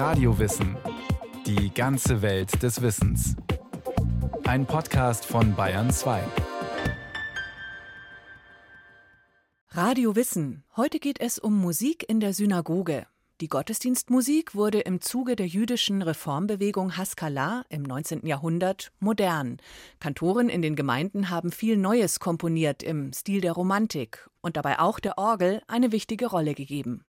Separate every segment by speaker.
Speaker 1: Radiowissen. Die ganze Welt des Wissens. Ein Podcast von Bayern 2.
Speaker 2: Radio Wissen. Heute geht es um Musik in der Synagoge. Die Gottesdienstmusik wurde im Zuge der jüdischen Reformbewegung Haskalah im 19. Jahrhundert modern. Kantoren in den Gemeinden haben viel Neues komponiert im Stil der Romantik und dabei auch der Orgel eine wichtige Rolle gegeben.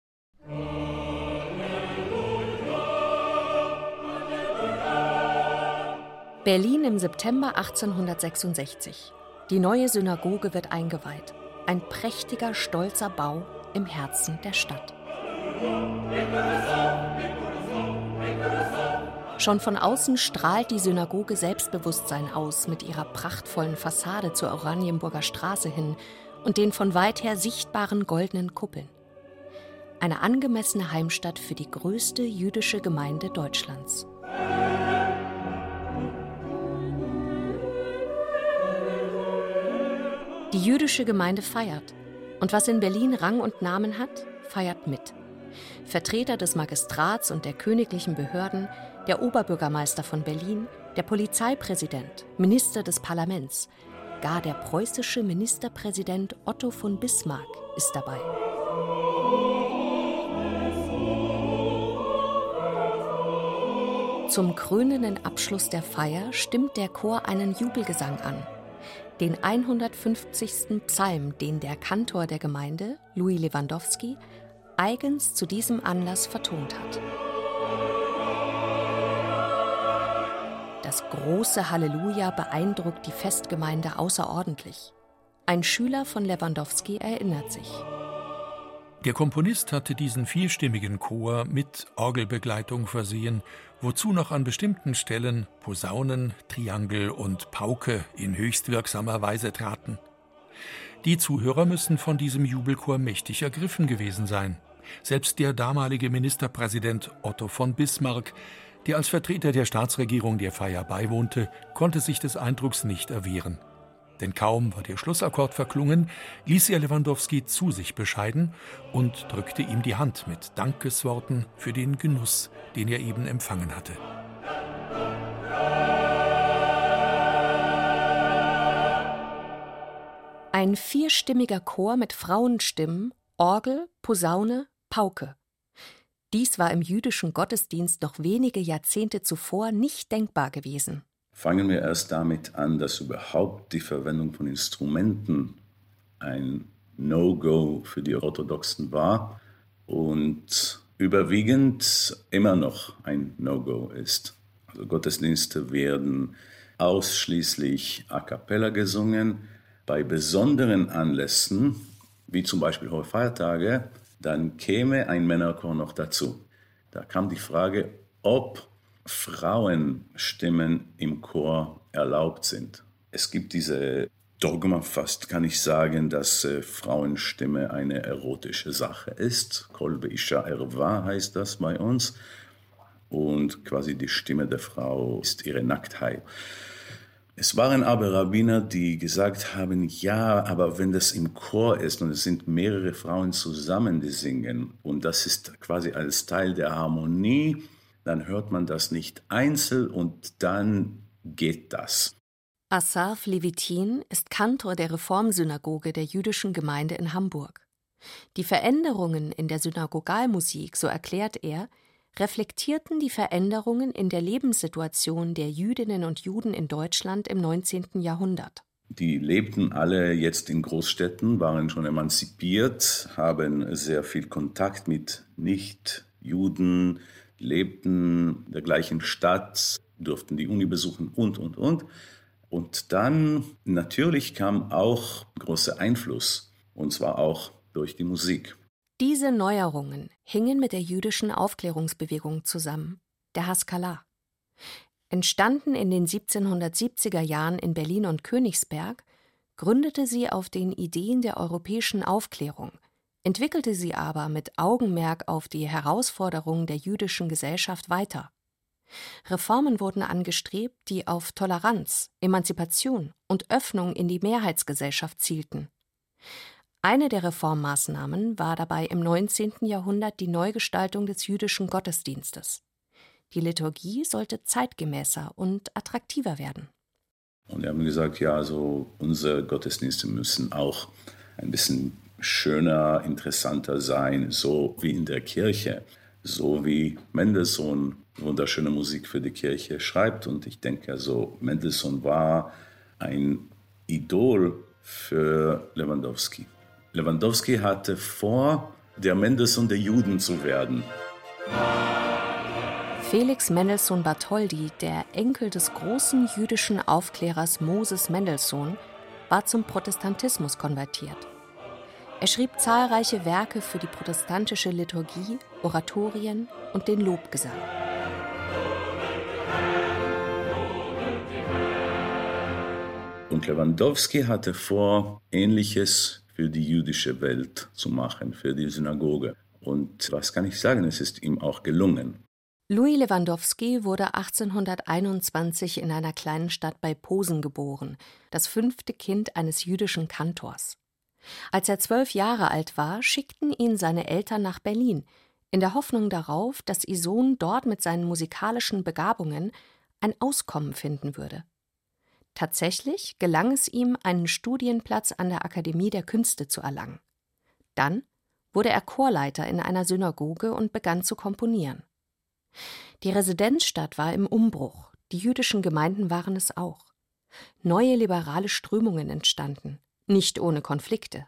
Speaker 3: Berlin im September 1866. Die neue Synagoge wird eingeweiht. Ein prächtiger, stolzer Bau im Herzen der Stadt. Schon von außen strahlt die Synagoge Selbstbewusstsein aus mit ihrer prachtvollen Fassade zur Oranienburger Straße hin und den von weit her sichtbaren goldenen Kuppeln. Eine angemessene Heimstatt für die größte jüdische Gemeinde Deutschlands. Die jüdische Gemeinde feiert. Und was in Berlin Rang und Namen hat, feiert mit. Vertreter des Magistrats und der königlichen Behörden, der Oberbürgermeister von Berlin, der Polizeipräsident, Minister des Parlaments, gar der preußische Ministerpräsident Otto von Bismarck ist dabei. Zum krönenden Abschluss der Feier stimmt der Chor einen Jubelgesang an. Den 150. Psalm, den der Kantor der Gemeinde, Louis Lewandowski, eigens zu diesem Anlass vertont hat. Das große Halleluja beeindruckt die Festgemeinde außerordentlich. Ein Schüler von Lewandowski erinnert sich.
Speaker 4: Der Komponist hatte diesen vierstimmigen Chor mit Orgelbegleitung versehen, wozu noch an bestimmten Stellen Posaunen, Triangel und Pauke in höchst wirksamer Weise traten. Die Zuhörer müssen von diesem Jubelchor mächtig ergriffen gewesen sein. Selbst der damalige Ministerpräsident Otto von Bismarck, der als Vertreter der Staatsregierung der Feier beiwohnte, konnte sich des Eindrucks nicht erwehren. Denn kaum war der Schlussakkord verklungen, ließ er Lewandowski zu sich bescheiden und drückte ihm die Hand mit Dankesworten für den Genuss, den er eben empfangen hatte.
Speaker 3: Ein vierstimmiger Chor mit Frauenstimmen, Orgel, Posaune, Pauke. Dies war im jüdischen Gottesdienst noch wenige Jahrzehnte zuvor nicht denkbar gewesen.
Speaker 5: Fangen wir erst damit an, dass überhaupt die Verwendung von Instrumenten ein No-Go für die Orthodoxen war und überwiegend immer noch ein No-Go ist. Also Gottesdienste werden ausschließlich a cappella gesungen. Bei besonderen Anlässen, wie zum Beispiel Hohe Feiertage, dann käme ein Männerchor noch dazu. Da kam die Frage, ob Frauenstimmen im Chor erlaubt sind. Es gibt diese Dogma fast, kann ich sagen, dass äh, Frauenstimme eine erotische Sache ist. Kolbe Isha Erwa heißt das bei uns. Und quasi die Stimme der Frau ist ihre Nacktheit. Es waren aber Rabbiner, die gesagt haben, ja, aber wenn das im Chor ist und es sind mehrere Frauen zusammen, die singen und das ist quasi als Teil der Harmonie, dann hört man das nicht einzeln und dann geht das.
Speaker 3: Asaf Levitin ist Kantor der Reformsynagoge der jüdischen Gemeinde in Hamburg. Die Veränderungen in der Synagogalmusik, so erklärt er, reflektierten die Veränderungen in der Lebenssituation der Jüdinnen und Juden in Deutschland im 19. Jahrhundert.
Speaker 5: Die lebten alle jetzt in Großstädten, waren schon emanzipiert, haben sehr viel Kontakt mit Nicht-Juden, lebten in der gleichen Stadt, durften die Uni besuchen und, und, und. Und dann natürlich kam auch großer Einfluss, und zwar auch durch die Musik.
Speaker 3: Diese Neuerungen hingen mit der jüdischen Aufklärungsbewegung zusammen, der Haskalah. Entstanden in den 1770er Jahren in Berlin und Königsberg, gründete sie auf den Ideen der europäischen Aufklärung, entwickelte sie aber mit Augenmerk auf die Herausforderungen der jüdischen Gesellschaft weiter. Reformen wurden angestrebt, die auf Toleranz, Emanzipation und Öffnung in die Mehrheitsgesellschaft zielten. Eine der Reformmaßnahmen war dabei im 19. Jahrhundert die Neugestaltung des jüdischen Gottesdienstes. Die Liturgie sollte zeitgemäßer und attraktiver werden.
Speaker 5: Und wir haben gesagt, ja, also unsere Gottesdienste müssen auch ein bisschen schöner, interessanter sein, so wie in der Kirche, so wie Mendelssohn wunderschöne Musik für die Kirche schreibt. Und ich denke, also Mendelssohn war ein Idol für Lewandowski. Lewandowski hatte vor, der Mendelssohn der Juden zu werden.
Speaker 3: Felix Mendelssohn Bartholdy, der Enkel des großen jüdischen Aufklärers Moses Mendelssohn, war zum Protestantismus konvertiert. Er schrieb zahlreiche Werke für die protestantische Liturgie, Oratorien und den Lobgesang.
Speaker 5: Und Lewandowski hatte vor, Ähnliches für die jüdische Welt zu machen, für die Synagoge. Und was kann ich sagen, es ist ihm auch gelungen.
Speaker 3: Louis Lewandowski wurde 1821 in einer kleinen Stadt bei Posen geboren, das fünfte Kind eines jüdischen Kantors. Als er zwölf Jahre alt war, schickten ihn seine Eltern nach Berlin, in der Hoffnung darauf, dass ihr Sohn dort mit seinen musikalischen Begabungen ein Auskommen finden würde. Tatsächlich gelang es ihm, einen Studienplatz an der Akademie der Künste zu erlangen. Dann wurde er Chorleiter in einer Synagoge und begann zu komponieren. Die Residenzstadt war im Umbruch, die jüdischen Gemeinden waren es auch. Neue liberale Strömungen entstanden, nicht ohne Konflikte.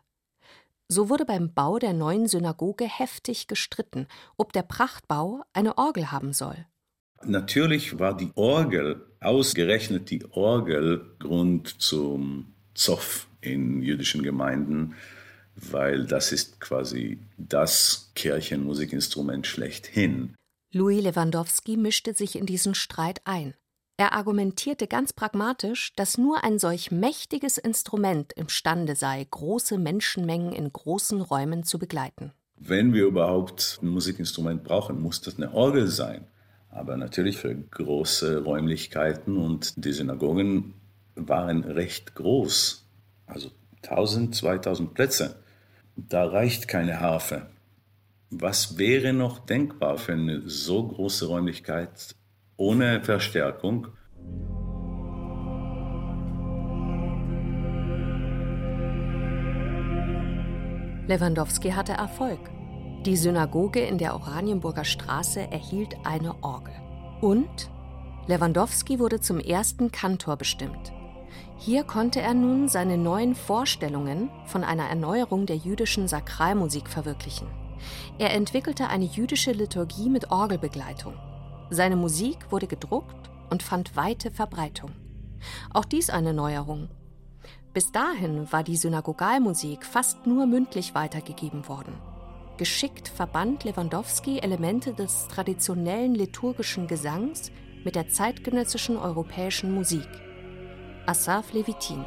Speaker 3: So wurde beim Bau der neuen Synagoge heftig gestritten, ob der Prachtbau eine Orgel haben soll.
Speaker 5: Natürlich war die Orgel, ausgerechnet die Orgel, Grund zum Zoff in jüdischen Gemeinden, weil das ist quasi das Kirchenmusikinstrument schlechthin.
Speaker 3: Louis Lewandowski mischte sich in diesen Streit ein. Er argumentierte ganz pragmatisch, dass nur ein solch mächtiges Instrument imstande sei, große Menschenmengen in großen Räumen zu begleiten.
Speaker 5: Wenn wir überhaupt ein Musikinstrument brauchen, muss das eine Orgel sein. Aber natürlich für große Räumlichkeiten und die Synagogen waren recht groß, also 1000, 2000 Plätze. Da reicht keine Harfe. Was wäre noch denkbar für eine so große Räumlichkeit ohne Verstärkung.
Speaker 3: Lewandowski hatte Erfolg. Die Synagoge in der Oranienburger Straße erhielt eine Orgel. Und Lewandowski wurde zum ersten Kantor bestimmt. Hier konnte er nun seine neuen Vorstellungen von einer Erneuerung der jüdischen Sakralmusik verwirklichen. Er entwickelte eine jüdische Liturgie mit Orgelbegleitung. Seine Musik wurde gedruckt und fand weite Verbreitung. Auch dies eine Neuerung. Bis dahin war die Synagogalmusik fast nur mündlich weitergegeben worden. Geschickt verband Lewandowski Elemente des traditionellen liturgischen Gesangs mit der zeitgenössischen europäischen Musik. Asaf Levitin.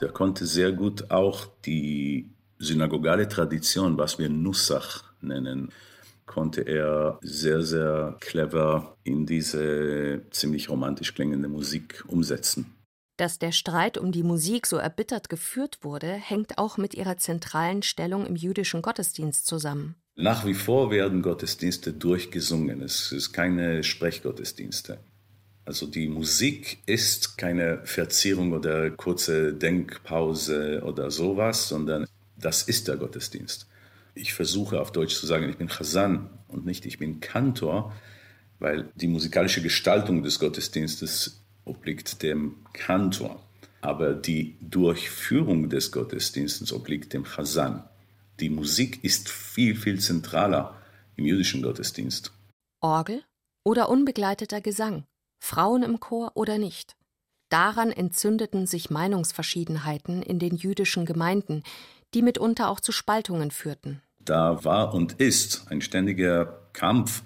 Speaker 5: Er konnte sehr gut auch die synagogale Tradition, was wir Nussach nennen, konnte er sehr, sehr clever in diese ziemlich romantisch klingende Musik umsetzen.
Speaker 3: Dass der Streit um die Musik so erbittert geführt wurde, hängt auch mit ihrer zentralen Stellung im jüdischen Gottesdienst zusammen.
Speaker 5: Nach wie vor werden Gottesdienste durchgesungen. Es ist keine Sprechgottesdienste. Also die Musik ist keine Verzierung oder kurze Denkpause oder sowas, sondern das ist der Gottesdienst ich versuche auf Deutsch zu sagen, ich bin Chazan und nicht ich bin Kantor, weil die musikalische Gestaltung des Gottesdienstes obliegt dem Kantor. Aber die Durchführung des Gottesdienstes obliegt dem Chazan. Die Musik ist viel, viel zentraler im jüdischen Gottesdienst.
Speaker 3: Orgel oder unbegleiteter Gesang, Frauen im Chor oder nicht. Daran entzündeten sich Meinungsverschiedenheiten in den jüdischen Gemeinden, die mitunter auch zu Spaltungen führten
Speaker 5: da war und ist ein ständiger Kampf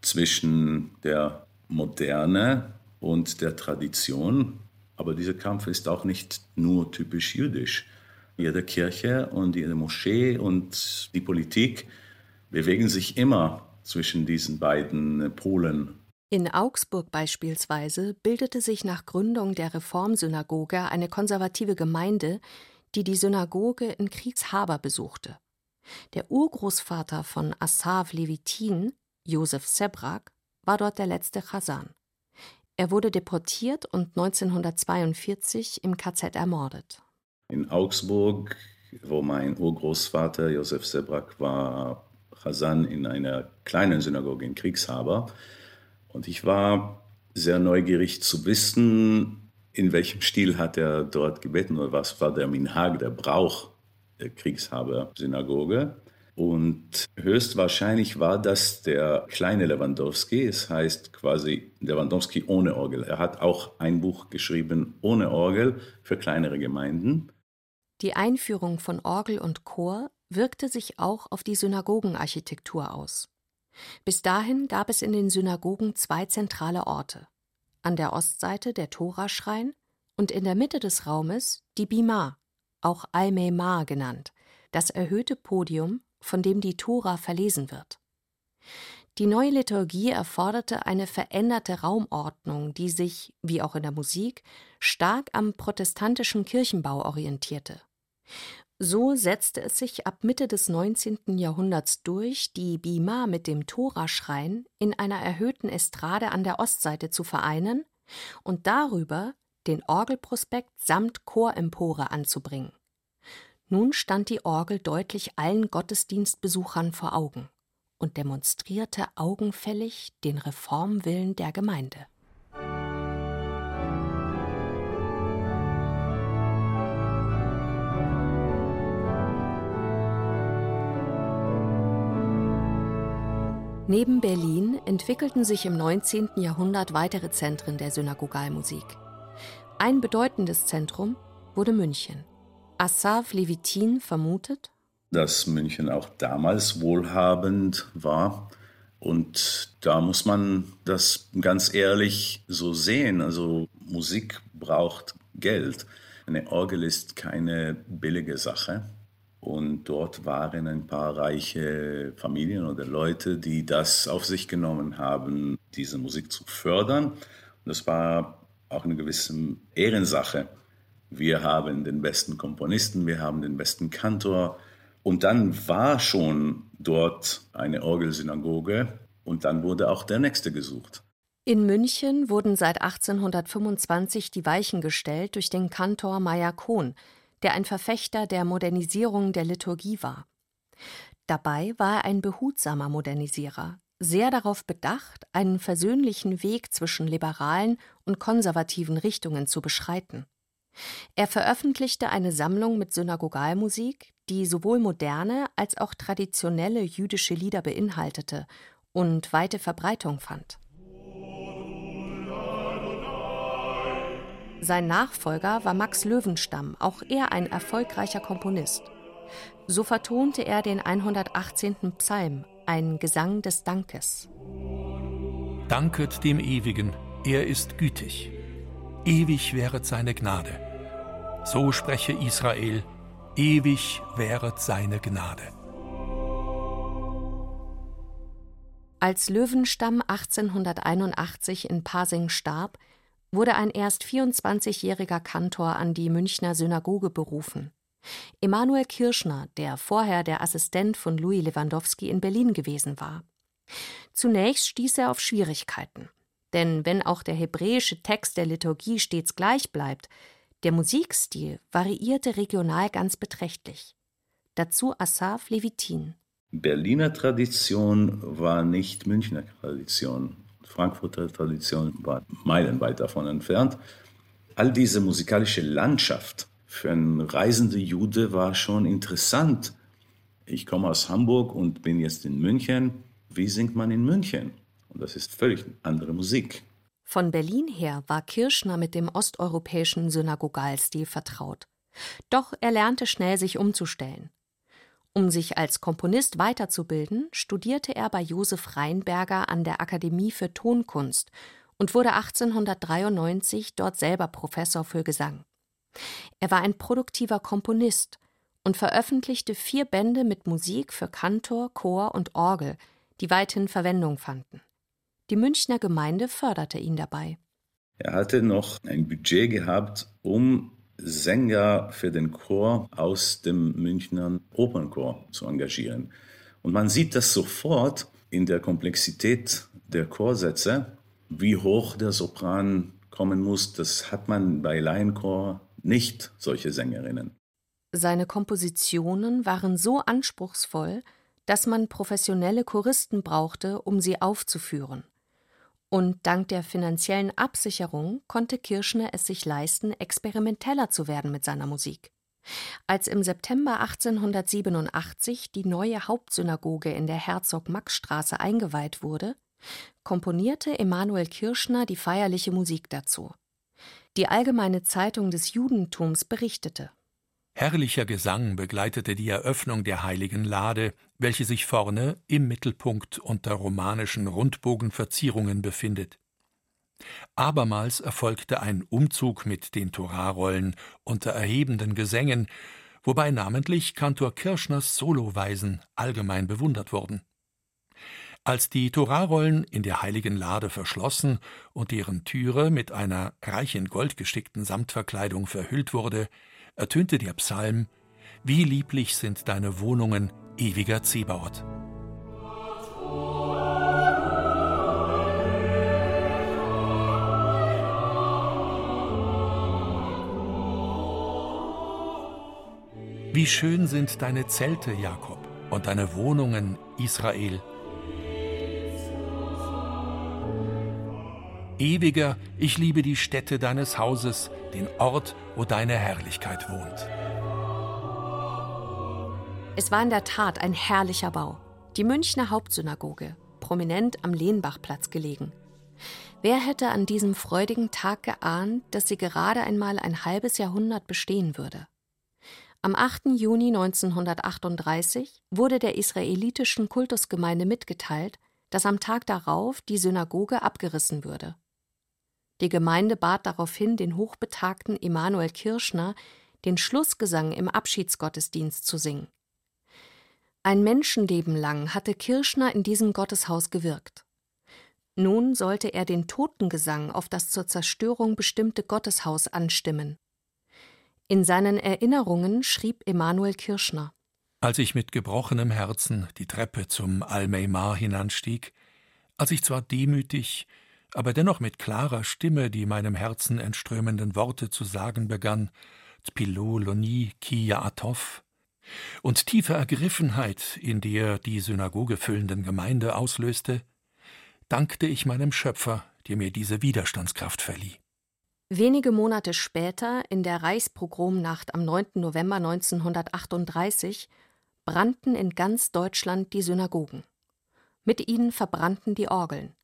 Speaker 5: zwischen der Moderne und der Tradition. Aber dieser Kampf ist auch nicht nur typisch jüdisch. Jede Kirche und jede Moschee und die Politik bewegen sich immer zwischen diesen beiden Polen.
Speaker 3: In Augsburg beispielsweise bildete sich nach Gründung der Reformsynagoge eine konservative Gemeinde, die die Synagoge in Kriegshaber besuchte. Der Urgroßvater von Assav Levitin, Josef Sebrak, war dort der letzte Chasan. Er wurde deportiert und 1942 im KZ ermordet.
Speaker 5: In Augsburg, wo mein Urgroßvater Josef Sebrak war, Chasan in einer kleinen Synagoge in Kriegshaber. Und ich war sehr neugierig zu wissen, in welchem Stil hat er dort gebeten oder was war der Minhag, der Brauch Kriegshaber-Synagoge. Und höchstwahrscheinlich war das der kleine Lewandowski. Es heißt quasi Lewandowski ohne Orgel. Er hat auch ein Buch geschrieben ohne Orgel für kleinere Gemeinden.
Speaker 3: Die Einführung von Orgel und Chor wirkte sich auch auf die Synagogenarchitektur aus. Bis dahin gab es in den Synagogen zwei zentrale Orte. An der Ostseite der Toraschrein und in der Mitte des Raumes die Bima, auch Al-Meimar genannt, das erhöhte Podium, von dem die Tora verlesen wird. Die neue Liturgie erforderte eine veränderte Raumordnung, die sich, wie auch in der Musik, stark am protestantischen Kirchenbau orientierte. So setzte es sich ab Mitte des 19. Jahrhunderts durch, die Bima mit dem Toraschrein in einer erhöhten Estrade an der Ostseite zu vereinen und darüber den Orgelprospekt samt Chorempore anzubringen. Nun stand die Orgel deutlich allen Gottesdienstbesuchern vor Augen und demonstrierte augenfällig den Reformwillen der Gemeinde. Neben Berlin entwickelten sich im 19. Jahrhundert weitere Zentren der Synagogalmusik. Ein bedeutendes Zentrum wurde München. Assaf Levitin vermutet,
Speaker 5: dass München auch damals wohlhabend war. Und da muss man das ganz ehrlich so sehen. Also Musik braucht Geld. Eine Orgel ist keine billige Sache. Und dort waren ein paar reiche Familien oder Leute, die das auf sich genommen haben, diese Musik zu fördern. Und das war auch eine gewisse Ehrensache. Wir haben den besten Komponisten, wir haben den besten Kantor. Und dann war schon dort eine Orgelsynagoge und dann wurde auch der nächste gesucht.
Speaker 3: In München wurden seit 1825 die Weichen gestellt durch den Kantor Meyer Kohn, der ein Verfechter der Modernisierung der Liturgie war. Dabei war er ein behutsamer Modernisierer, sehr darauf bedacht, einen versöhnlichen Weg zwischen liberalen und konservativen Richtungen zu beschreiten. Er veröffentlichte eine Sammlung mit Synagogalmusik, die sowohl moderne als auch traditionelle jüdische Lieder beinhaltete und weite Verbreitung fand. Sein Nachfolger war Max Löwenstamm, auch er ein erfolgreicher Komponist. So vertonte er den 118. Psalm, ein Gesang des Dankes.
Speaker 4: Danket dem Ewigen, er ist gütig. Ewig wäret seine Gnade. So spreche Israel, ewig wäret seine Gnade.
Speaker 3: Als Löwenstamm 1881 in Pasing starb, wurde ein erst 24-jähriger Kantor an die Münchner Synagoge berufen. Emanuel Kirschner, der vorher der Assistent von Louis Lewandowski in Berlin gewesen war. Zunächst stieß er auf Schwierigkeiten. Denn wenn auch der hebräische Text der Liturgie stets gleich bleibt, der Musikstil variierte regional ganz beträchtlich. Dazu Asaf Levitin.
Speaker 5: Berliner Tradition war nicht Münchner Tradition. Frankfurter Tradition war meilenweit davon entfernt. All diese musikalische Landschaft für einen reisenden Jude war schon interessant. Ich komme aus Hamburg und bin jetzt in München. Wie singt man in München? Und das ist völlig andere Musik.
Speaker 3: Von Berlin her war Kirschner mit dem osteuropäischen Synagogalstil vertraut. Doch er lernte schnell, sich umzustellen. Um sich als Komponist weiterzubilden, studierte er bei Josef Reinberger an der Akademie für Tonkunst und wurde 1893 dort selber Professor für Gesang. Er war ein produktiver Komponist und veröffentlichte vier Bände mit Musik für Kantor, Chor und Orgel, die weithin Verwendung fanden. Die Münchner Gemeinde förderte ihn dabei.
Speaker 5: Er hatte noch ein Budget gehabt, um Sänger für den Chor aus dem Münchner Opernchor zu engagieren. Und man sieht das sofort, in der Komplexität der Chorsätze, wie hoch der Sopran kommen muss, das hat man bei Laienchor nicht, solche Sängerinnen.
Speaker 3: Seine Kompositionen waren so anspruchsvoll, dass man professionelle Choristen brauchte, um sie aufzuführen. Und dank der finanziellen Absicherung konnte Kirschner es sich leisten, experimenteller zu werden mit seiner Musik. Als im September 1887 die neue Hauptsynagoge in der Herzog-Max-Straße eingeweiht wurde, komponierte Emanuel Kirschner die feierliche Musik dazu. Die Allgemeine Zeitung des Judentums berichtete.
Speaker 4: Herrlicher Gesang begleitete die Eröffnung der heiligen Lade, welche sich vorne im Mittelpunkt unter romanischen Rundbogenverzierungen befindet. Abermals erfolgte ein Umzug mit den Torarollen unter erhebenden Gesängen, wobei namentlich Kantor Kirschners Soloweisen allgemein bewundert wurden. Als die Torarollen in der heiligen Lade verschlossen und deren Türe mit einer reich in Gold gestickten Samtverkleidung verhüllt wurde, ertönte der Psalm Wie lieblich sind deine Wohnungen, ewiger Zebaoth. Wie schön sind deine Zelte, Jakob, und deine Wohnungen, Israel. Ewiger, ich liebe die Stätte deines Hauses, den Ort, wo deine Herrlichkeit wohnt.
Speaker 3: Es war in der Tat ein herrlicher Bau. Die Münchner Hauptsynagoge, prominent am Lehnbachplatz gelegen. Wer hätte an diesem freudigen Tag geahnt, dass sie gerade einmal ein halbes Jahrhundert bestehen würde? Am 8. Juni 1938 wurde der israelitischen Kultusgemeinde mitgeteilt, dass am Tag darauf die Synagoge abgerissen würde. Die Gemeinde bat daraufhin den hochbetagten Emanuel Kirschner, den Schlussgesang im Abschiedsgottesdienst zu singen. Ein Menschenleben lang hatte Kirschner in diesem Gotteshaus gewirkt. Nun sollte er den Totengesang auf das zur Zerstörung bestimmte Gotteshaus anstimmen. In seinen Erinnerungen schrieb Emanuel Kirschner
Speaker 4: Als ich mit gebrochenem Herzen die Treppe zum Al-Meymar hinanstieg, als ich zwar demütig, aber dennoch mit klarer Stimme die meinem Herzen entströmenden Worte zu sagen begann, Tpilo Loni Ki Atov, und tiefe Ergriffenheit in der die Synagoge füllenden Gemeinde auslöste, dankte ich meinem Schöpfer, der mir diese Widerstandskraft verlieh.
Speaker 3: Wenige Monate später, in der Reichspogromnacht am 9. November 1938, brannten in ganz Deutschland die Synagogen. Mit ihnen verbrannten die Orgeln.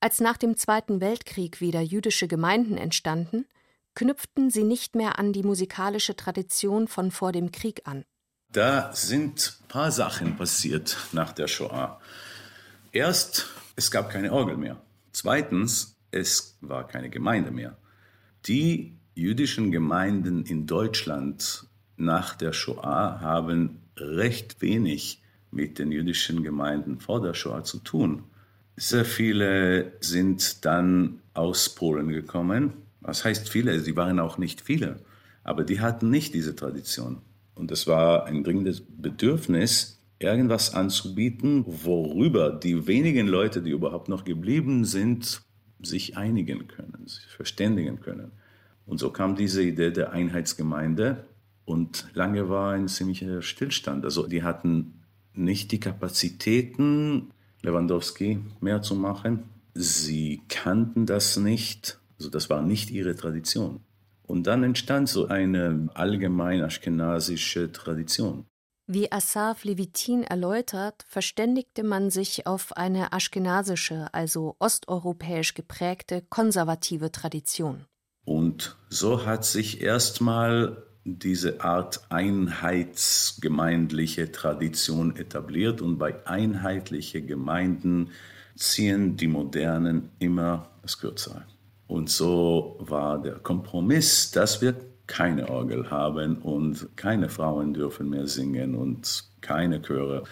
Speaker 3: Als nach dem Zweiten Weltkrieg wieder jüdische Gemeinden entstanden, knüpften sie nicht mehr an die musikalische Tradition von vor dem Krieg an.
Speaker 5: Da sind ein paar Sachen passiert nach der Shoah. Erst, es gab keine Orgel mehr. Zweitens, es war keine Gemeinde mehr. Die jüdischen Gemeinden in Deutschland nach der Shoah haben recht wenig mit den jüdischen Gemeinden vor der Shoah zu tun. Sehr viele sind dann aus Polen gekommen. Was heißt viele? Sie waren auch nicht viele, aber die hatten nicht diese Tradition. Und es war ein dringendes Bedürfnis, irgendwas anzubieten, worüber die wenigen Leute, die überhaupt noch geblieben sind, sich einigen können, sich verständigen können. Und so kam diese Idee der Einheitsgemeinde und lange war ein ziemlicher Stillstand. Also die hatten nicht die Kapazitäten, Lewandowski mehr zu machen. Sie kannten das nicht, also das war nicht ihre Tradition. Und dann entstand so eine allgemein aschkenasische Tradition.
Speaker 3: Wie Asaf Levitin erläutert, verständigte man sich auf eine aschkenasische, also osteuropäisch geprägte, konservative Tradition.
Speaker 5: Und so hat sich erstmal diese Art einheitsgemeindliche Tradition etabliert und bei einheitlichen Gemeinden ziehen die Modernen immer das Kürzere. Und so war der Kompromiss, dass wir keine Orgel haben und keine Frauen dürfen mehr singen und keine Chöre.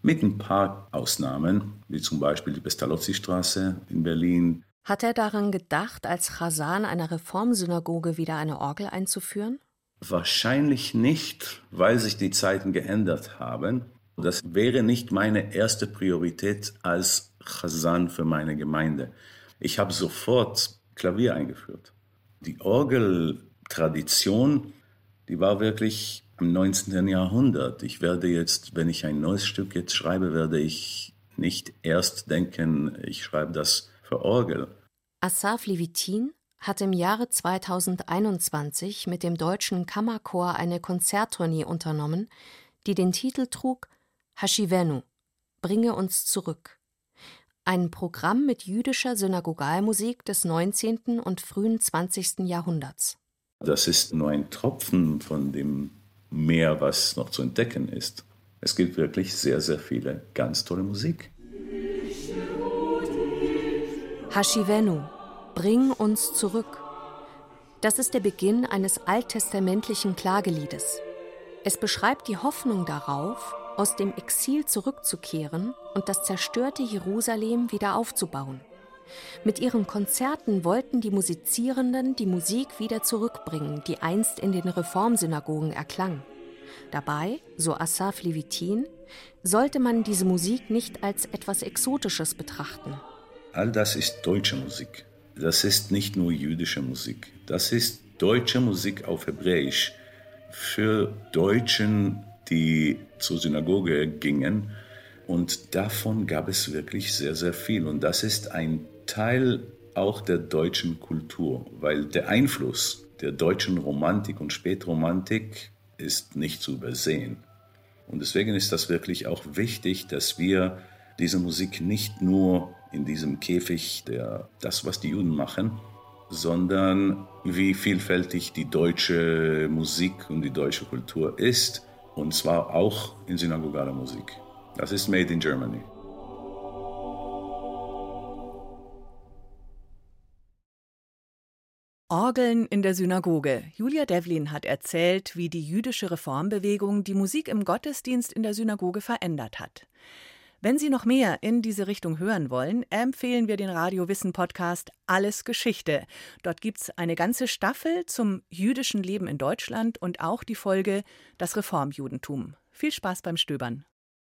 Speaker 5: Mit ein paar Ausnahmen, wie zum Beispiel die Pestalozzi-Straße in Berlin.
Speaker 3: Hat er daran gedacht, als Chasan einer Reformsynagoge wieder eine Orgel einzuführen?
Speaker 5: Wahrscheinlich nicht, weil sich die Zeiten geändert haben. Das wäre nicht meine erste Priorität als Chazan für meine Gemeinde. Ich habe sofort Klavier eingeführt. Die Orgeltradition, die war wirklich im 19. Jahrhundert. Ich werde jetzt, wenn ich ein neues Stück jetzt schreibe, werde ich nicht erst denken, ich schreibe das für Orgel.
Speaker 3: Asaf Levitin hat im Jahre 2021 mit dem Deutschen Kammerchor eine Konzerttournee unternommen, die den Titel trug Hashivenu, bringe uns zurück. Ein Programm mit jüdischer Synagogalmusik des 19. und frühen 20. Jahrhunderts.
Speaker 5: Das ist nur ein Tropfen von dem Meer, was noch zu entdecken ist. Es gibt wirklich sehr, sehr viele ganz tolle Musik.
Speaker 3: Hashivenu, bring uns zurück. Das ist der Beginn eines alttestamentlichen Klageliedes. Es beschreibt die Hoffnung darauf, aus dem Exil zurückzukehren und das zerstörte Jerusalem wieder aufzubauen. Mit ihren Konzerten wollten die Musizierenden die Musik wieder zurückbringen, die einst in den Reformsynagogen erklang. Dabei, so Asaf Levitin, sollte man diese Musik nicht als etwas Exotisches betrachten.
Speaker 5: All das ist deutsche Musik. Das ist nicht nur jüdische Musik. Das ist deutsche Musik auf Hebräisch für Deutschen, die zur Synagoge gingen. Und davon gab es wirklich sehr, sehr viel. Und das ist ein Teil auch der deutschen Kultur, weil der Einfluss der deutschen Romantik und Spätromantik ist nicht zu übersehen. Und deswegen ist das wirklich auch wichtig, dass wir diese Musik nicht nur in diesem Käfig, der das, was die Juden machen, sondern wie vielfältig die deutsche Musik und die deutsche Kultur ist, und zwar auch in synagogaler Musik. Das ist Made in Germany.
Speaker 2: Orgeln in der Synagoge. Julia Devlin hat erzählt, wie die jüdische Reformbewegung die Musik im Gottesdienst in der Synagoge verändert hat. Wenn Sie noch mehr in diese Richtung hören wollen, empfehlen wir den Radio Wissen Podcast Alles Geschichte. Dort gibt es eine ganze Staffel zum jüdischen Leben in Deutschland und auch die Folge Das Reformjudentum. Viel Spaß beim Stöbern.